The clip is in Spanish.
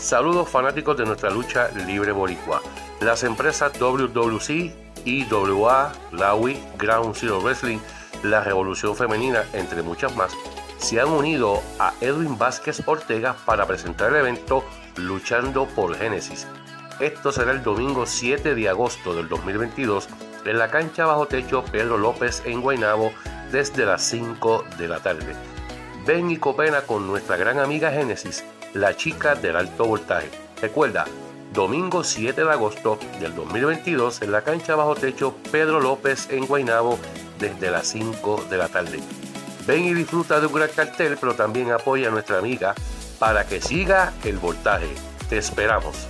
Saludos fanáticos de nuestra lucha libre boricua. Las empresas WWC, IWA, LAWI, Ground Zero Wrestling, La Revolución Femenina, entre muchas más, se han unido a Edwin Vázquez Ortega para presentar el evento Luchando por Génesis. Esto será el domingo 7 de agosto del 2022 en la cancha bajo techo Pedro López en Guaynabo desde las 5 de la tarde. Ven y copena con nuestra gran amiga Génesis, la chica del alto voltaje. Recuerda, domingo 7 de agosto del 2022 en la cancha bajo techo Pedro López en Guaynabo desde las 5 de la tarde. Ven y disfruta de un gran cartel, pero también apoya a nuestra amiga para que siga el voltaje. Te esperamos.